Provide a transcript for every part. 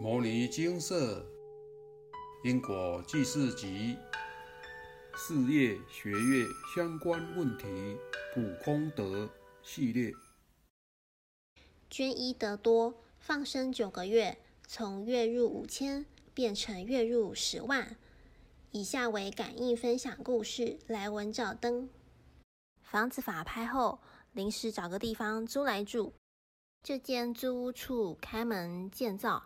摩尼金色因果记事集事业学业相关问题补功德系列。捐一得多，放生九个月，从月入五千变成月入十万。以下为感应分享故事，来文照灯。房子法拍后，临时找个地方租来住。这间租屋处开门见灶，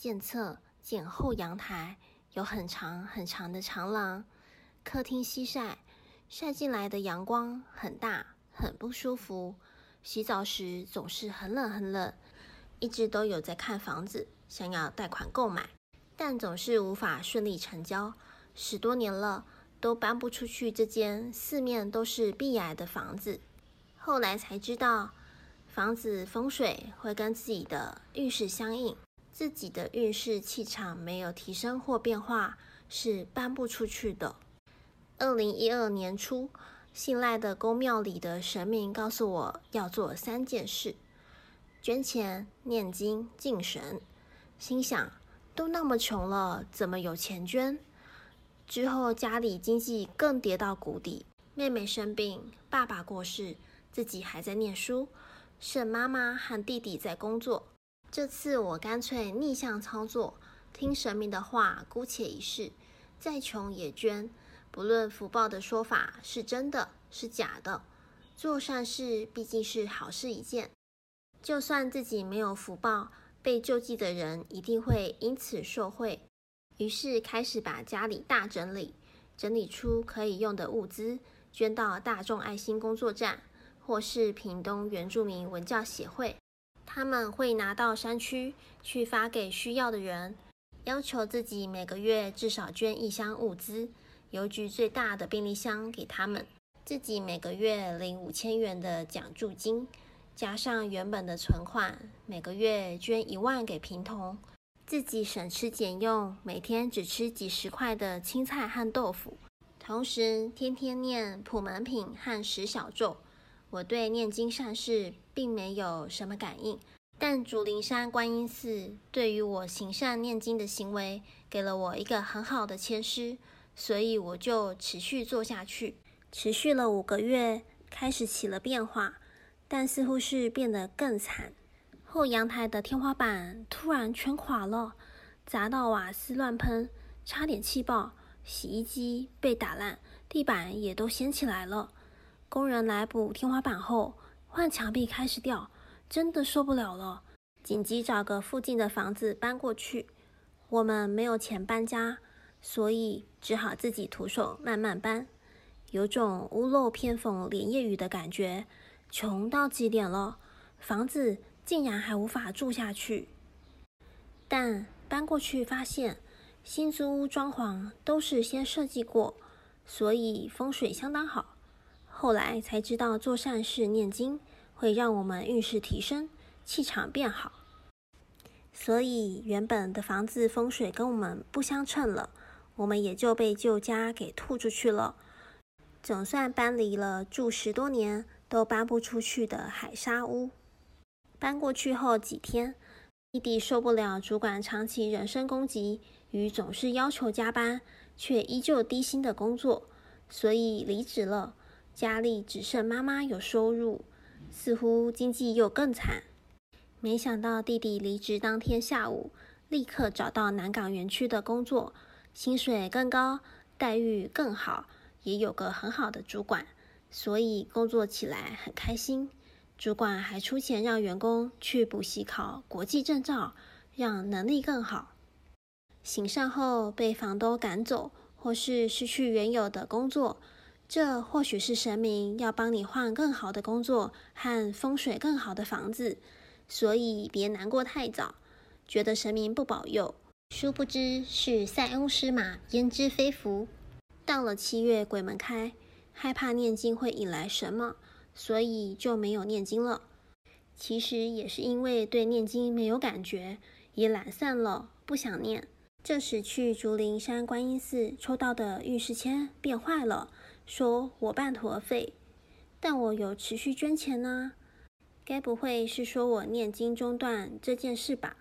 建侧建后阳台，有很长很长的长廊。客厅西晒，晒进来的阳光很大，很不舒服。洗澡时总是很冷很冷。一直都有在看房子，想要贷款购买，但总是无法顺利成交。十多年了，都搬不出去这间四面都是壁癌的房子。后来才知道。房子风水会跟自己的运势相应，自己的运势气场没有提升或变化，是搬不出去的。二零一二年初，信赖的宫庙里的神明告诉我要做三件事：捐钱、念经、敬神。心想，都那么穷了，怎么有钱捐？之后家里经济更跌到谷底，妹妹生病，爸爸过世，自己还在念书。剩妈妈和弟弟在工作。这次我干脆逆向操作，听神明的话，姑且一试。再穷也捐，不论福报的说法是真的是假的。做善事毕竟是好事一件，就算自己没有福报，被救济的人一定会因此受惠。于是开始把家里大整理，整理出可以用的物资，捐到大众爱心工作站。或是屏东原住民文教协会，他们会拿到山区去发给需要的人，要求自己每个月至少捐一箱物资，邮局最大的便利箱给他们，自己每个月领五千元的奖助金，加上原本的存款，每个月捐一万给平童，自己省吃俭用，每天只吃几十块的青菜和豆腐，同时天天念普门品和十小咒。我对念经善事并没有什么感应，但竹林山观音寺对于我行善念经的行为给了我一个很好的签诗，所以我就持续做下去。持续了五个月，开始起了变化，但似乎是变得更惨。后阳台的天花板突然全垮了，砸到瓦斯乱喷，差点气爆。洗衣机被打烂，地板也都掀起来了。工人来补天花板后，换墙壁开始掉，真的受不了了，紧急找个附近的房子搬过去。我们没有钱搬家，所以只好自己徒手慢慢搬，有种屋漏偏逢连夜雨的感觉。穷到极点了，房子竟然还无法住下去。但搬过去发现，新租屋装潢都是先设计过，所以风水相当好。后来才知道，做善事、念经会让我们运势提升，气场变好。所以原本的房子风水跟我们不相称了，我们也就被旧家给吐出去了。总算搬离了住十多年都搬不出去的海沙屋。搬过去后几天，弟弟受不了主管长期人身攻击与总是要求加班却依旧低薪的工作，所以离职了。家里只剩妈妈有收入，似乎经济又更惨。没想到弟弟离职当天下午，立刻找到南港园区的工作，薪水更高，待遇更好，也有个很好的主管，所以工作起来很开心。主管还出钱让员工去补习考国际证照，让能力更好。醒善后被房东赶走，或是失去原有的工作。这或许是神明要帮你换更好的工作和风水更好的房子，所以别难过太早，觉得神明不保佑。殊不知是塞翁失马焉知非福。到了七月鬼门开，害怕念经会引来什么，所以就没有念经了。其实也是因为对念经没有感觉，也懒散了，不想念。这时去竹林山观音寺抽到的运势签变坏了。说我半途而废，但我有持续捐钱呢。该不会是说我念经中断这件事吧？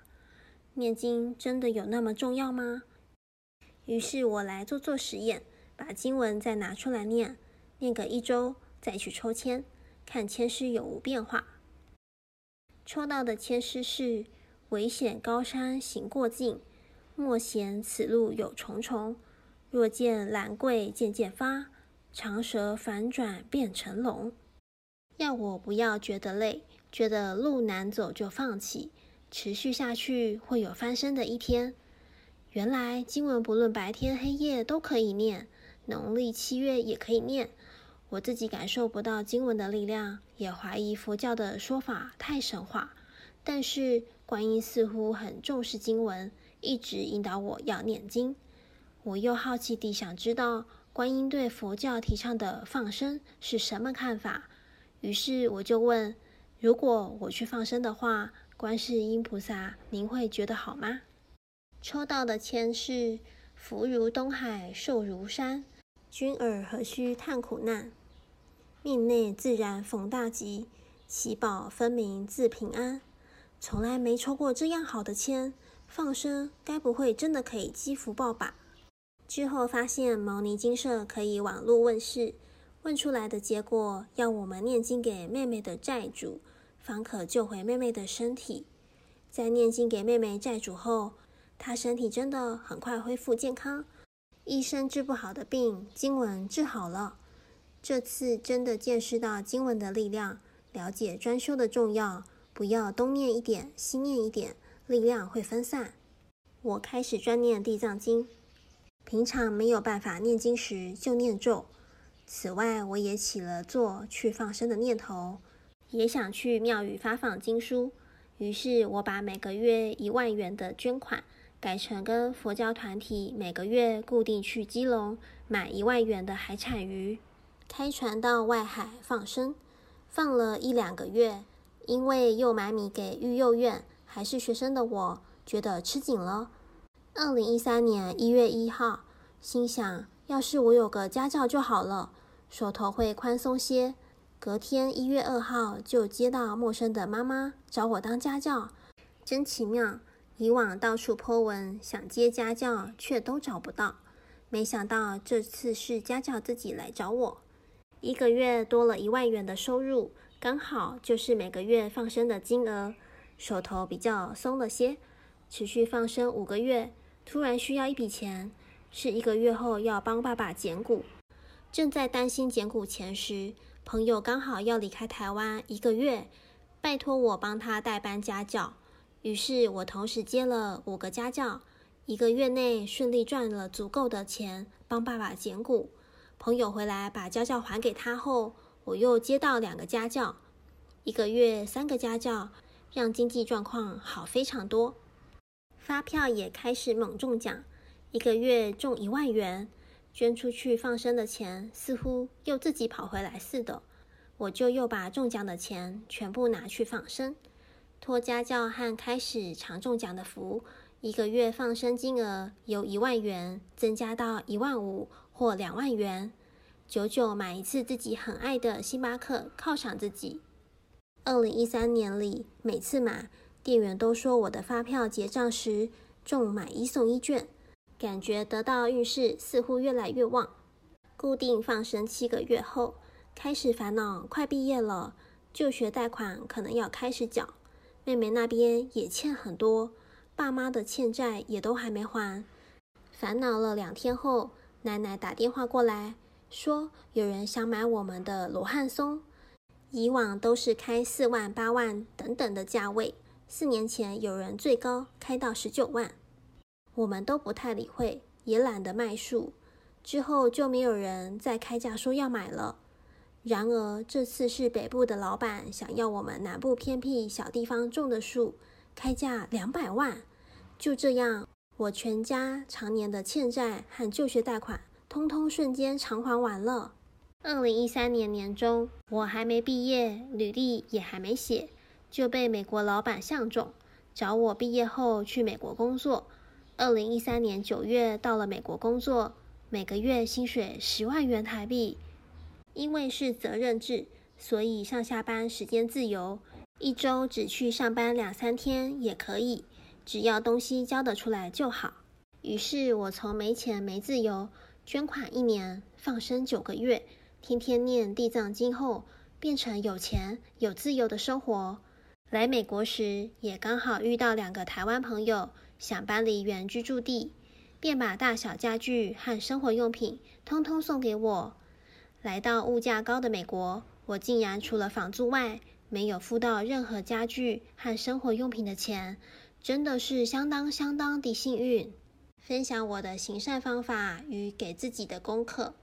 念经真的有那么重要吗？于是我来做做实验，把经文再拿出来念，念个一周，再去抽签，看签诗有无变化。抽到的签诗是：危险高山行过尽，莫嫌此路有重重。若见兰桂渐渐发，长蛇反转变成龙。要我不要觉得累，觉得路难走就放弃，持续下去会有翻身的一天。原来经文不论白天黑夜都可以念，农历七月也可以念。我自己感受不到经文的力量，也怀疑佛教的说法太神话。但是观音似乎很重视经文，一直引导我要念经。我又好奇地想知道观音对佛教提倡的放生是什么看法，于是我就问：如果我去放生的话，观世音菩萨您会觉得好吗？抽到的签是：福如东海，寿如山，君尔何须叹苦难？命内自然逢大吉，喜报分明自平安。从来没抽过这样好的签，放生该不会真的可以积福报吧？之后发现牟尼金舍可以网络问世，问出来的结果要我们念经给妹妹的债主，方可救回妹妹的身体。在念经给妹妹债主后，她身体真的很快恢复健康，医生治不好的病，经文治好了。这次真的见识到经文的力量，了解专修的重要，不要东念一点，西念一点，力量会分散。我开始专念地藏经。平常没有办法念经时，就念咒。此外，我也起了做去放生的念头，也想去庙宇发放经书。于是，我把每个月一万元的捐款改成跟佛教团体每个月固定去基隆买一万元的海产鱼，开船到外海放生。放了一两个月，因为又买米给育幼院，还是学生的我，觉得吃紧了。二零一三年一月一号，心想要是我有个家教就好了，手头会宽松些。隔天一月二号就接到陌生的妈妈找我当家教，真奇妙。以往到处泼文想接家教，却都找不到，没想到这次是家教自己来找我。一个月多了一万元的收入，刚好就是每个月放生的金额，手头比较松了些。持续放生五个月。突然需要一笔钱，是一个月后要帮爸爸捡骨。正在担心捡骨钱时，朋友刚好要离开台湾一个月，拜托我帮他代班家教。于是我同时接了五个家教，一个月内顺利赚了足够的钱帮爸爸捡骨。朋友回来把家教还给他后，我又接到两个家教，一个月三个家教，让经济状况好非常多。发票也开始猛中奖，一个月中一万元，捐出去放生的钱似乎又自己跑回来似的。我就又把中奖的钱全部拿去放生，托家教和开始常中奖的福，一个月放生金额由一万元增加到一万五或两万元，久久买一次自己很爱的星巴克犒赏自己。二零一三年里，每次买。店员都说我的发票结账时中买一送一券，感觉得到运势似乎越来越旺。固定放生七个月后，开始烦恼快毕业了，就学贷款可能要开始缴。妹妹那边也欠很多，爸妈的欠债也都还没还。烦恼了两天后，奶奶打电话过来，说有人想买我们的罗汉松，以往都是开四万、八万等等的价位。四年前有人最高开到十九万，我们都不太理会，也懒得卖树。之后就没有人再开价说要买了。然而这次是北部的老板想要我们南部偏僻小地方种的树，开价两百万。就这样，我全家常年的欠债和就学贷款，通通瞬间偿还完了。二零一三年年中，我还没毕业，履历也还没写。就被美国老板相中，找我毕业后去美国工作。二零一三年九月到了美国工作，每个月薪水十万元台币。因为是责任制，所以上下班时间自由，一周只去上班两三天也可以。只要东西交得出来就好。于是我从没钱没自由，捐款一年，放生九个月，天天念地藏经后，变成有钱有自由的生活。来美国时，也刚好遇到两个台湾朋友想搬离原居住地，便把大小家具和生活用品通通送给我。来到物价高的美国，我竟然除了房租外，没有付到任何家具和生活用品的钱，真的是相当相当的幸运。分享我的行善方法与给自己的功课：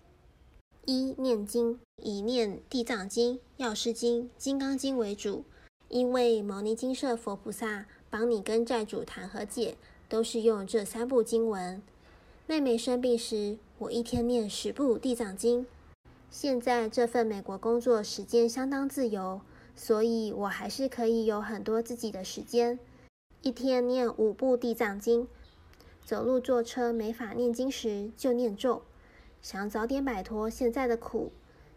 一、念经，以念地藏经、药师经、金刚经为主。因为牟尼金舍佛菩萨帮你跟债主谈和解，都是用这三部经文。妹妹生病时，我一天念十部地藏经。现在这份美国工作时间相当自由，所以我还是可以有很多自己的时间，一天念五部地藏经。走路坐车没法念经时，就念咒。想早点摆脱现在的苦，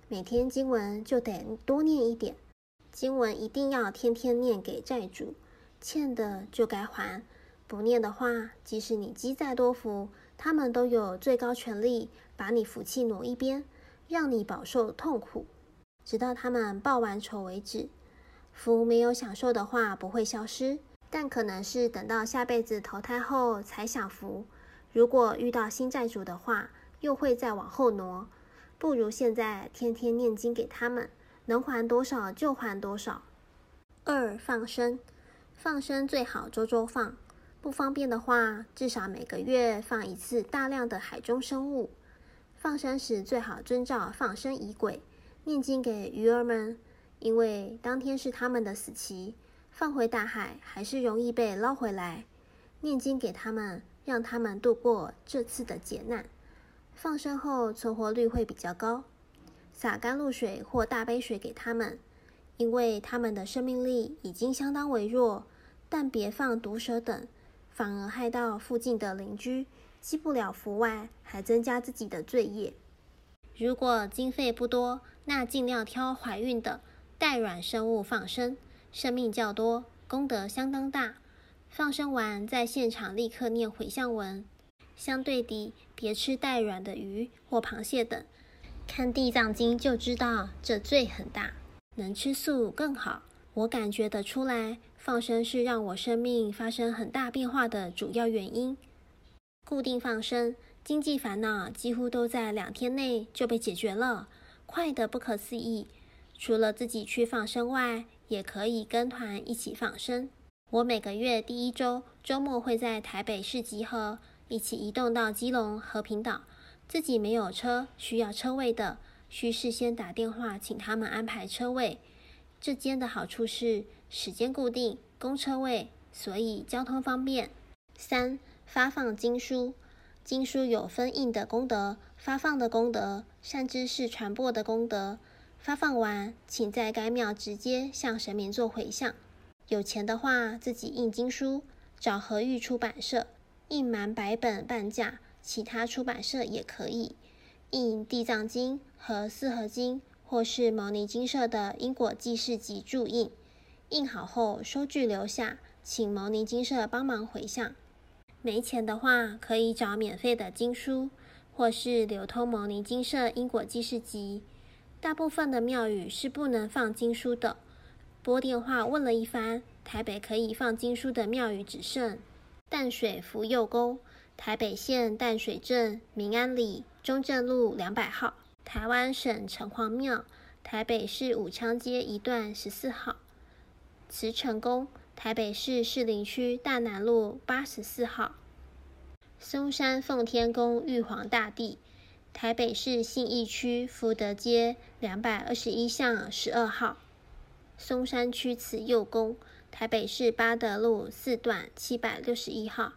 每天经文就得多念一点。经文一定要天天念给债主，欠的就该还。不念的话，即使你积再多福，他们都有最高权力把你福气挪一边，让你饱受痛苦，直到他们报完仇为止。福没有享受的话不会消失，但可能是等到下辈子投胎后才享福。如果遇到新债主的话，又会再往后挪。不如现在天天念经给他们。能还多少就还多少。二放生，放生最好周周放，不方便的话，至少每个月放一次大量的海中生物。放生时最好遵照放生仪轨，念经给鱼儿们，因为当天是他们的死期，放回大海还是容易被捞回来。念经给他们，让他们度过这次的劫难，放生后存活率会比较高。洒甘露水或大杯水给他们，因为他们的生命力已经相当微弱。但别放毒蛇等，反而害到附近的邻居，积不了福外，还增加自己的罪业。如果经费不多，那尽量挑怀孕的带卵生物放生，生命较多，功德相当大。放生完在现场立刻念回向文。相对地，别吃带卵的鱼或螃蟹等。看地藏经就知道这罪很大，能吃素更好。我感觉得出来，放生是让我生命发生很大变化的主要原因。固定放生，经济烦恼几乎都在两天内就被解决了，快得不可思议。除了自己去放生外，也可以跟团一起放生。我每个月第一周周末会在台北市集合，一起移动到基隆和平岛。自己没有车，需要车位的，需事先打电话请他们安排车位。这间的好处是时间固定，公车位，所以交通方便。三、发放经书，经书有分印的功德、发放的功德、善知识传播的功德。发放完，请在该庙直接向神明做回向。有钱的话，自己印经书，找和玉出版社印满百本半价。其他出版社也可以印《地藏经》和《四合经》，或是牟尼经社的《因果记事集》注印。印好后收据留下，请牟尼经社帮忙回向。没钱的话，可以找免费的经书，或是流通牟尼经社《因果记事集》。大部分的庙宇是不能放经书的。拨电话问了一番，台北可以放经书的庙宇只剩淡水福佑宫。台北县淡水镇民安里中正路两百号，台湾省城隍庙，台北市武昌街一段十四号，慈城宫，台北市士林区大南路八十四号，松山奉天宫玉皇大帝，台北市信义区福德街两百二十一巷十二号，松山区慈幼宫，台北市八德路四段七百六十一号。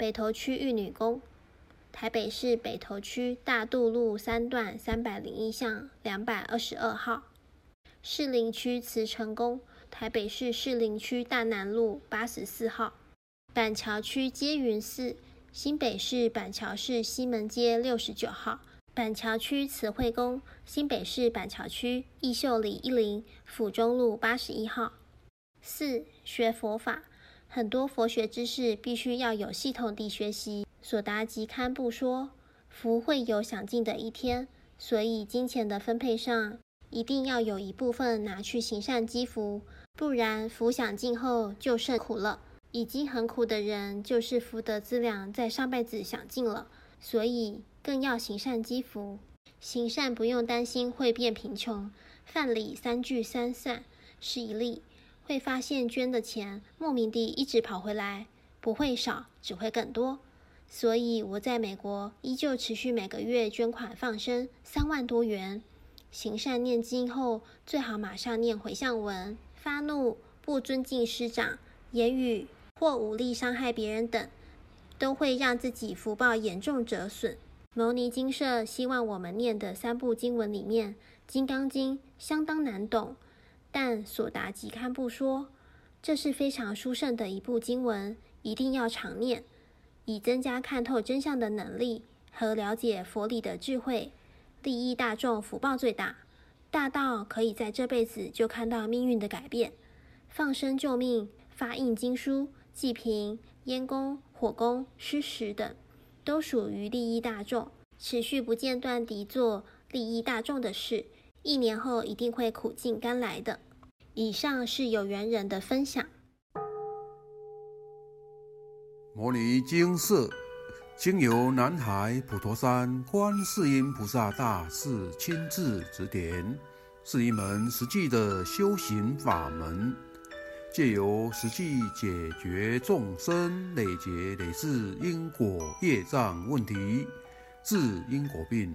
北投区玉女宫，台北市北投区大渡路三段三百零一巷两百二十二号；士林区慈城宫，台北市士林区大南路八十四号；板桥区接云寺，新北市板桥市西门街六十九号；板桥区慈惠宫，新北市板桥区义秀里一零府中路八十一号。四学佛法。很多佛学知识必须要有系统地学习。索达吉堪布说：“福会有享尽的一天，所以金钱的分配上一定要有一部分拿去行善积福，不然福享尽后就剩苦了。已经很苦的人，就是福德资粮在上辈子享尽了，所以更要行善积福。行善不用担心会变贫穷。饭里三聚三散是一例。”会发现捐的钱莫名地一直跑回来，不会少，只会更多。所以我在美国依旧持续每个月捐款放生三万多元。行善念经后，最好马上念回向文。发怒、不尊敬师长、言语或武力伤害别人等，都会让自己福报严重折损。牟尼精舍希望我们念的三部经文里面，《金刚经》相当难懂。但索达吉堪布说，这是非常殊胜的一部经文，一定要常念，以增加看透真相的能力和了解佛理的智慧，利益大众，福报最大，大到可以在这辈子就看到命运的改变。放生救命、发印经书、济贫、烟供、火供、施食等，都属于利益大众，持续不间断地做利益大众的事。一年后一定会苦尽甘来的。以上是有缘人的分享。摩尼经舍经由南海普陀山观世音菩萨大士亲自指点，是一门实际的修行法门，借由实际解决众生累劫累世因果业障问题，治因果病。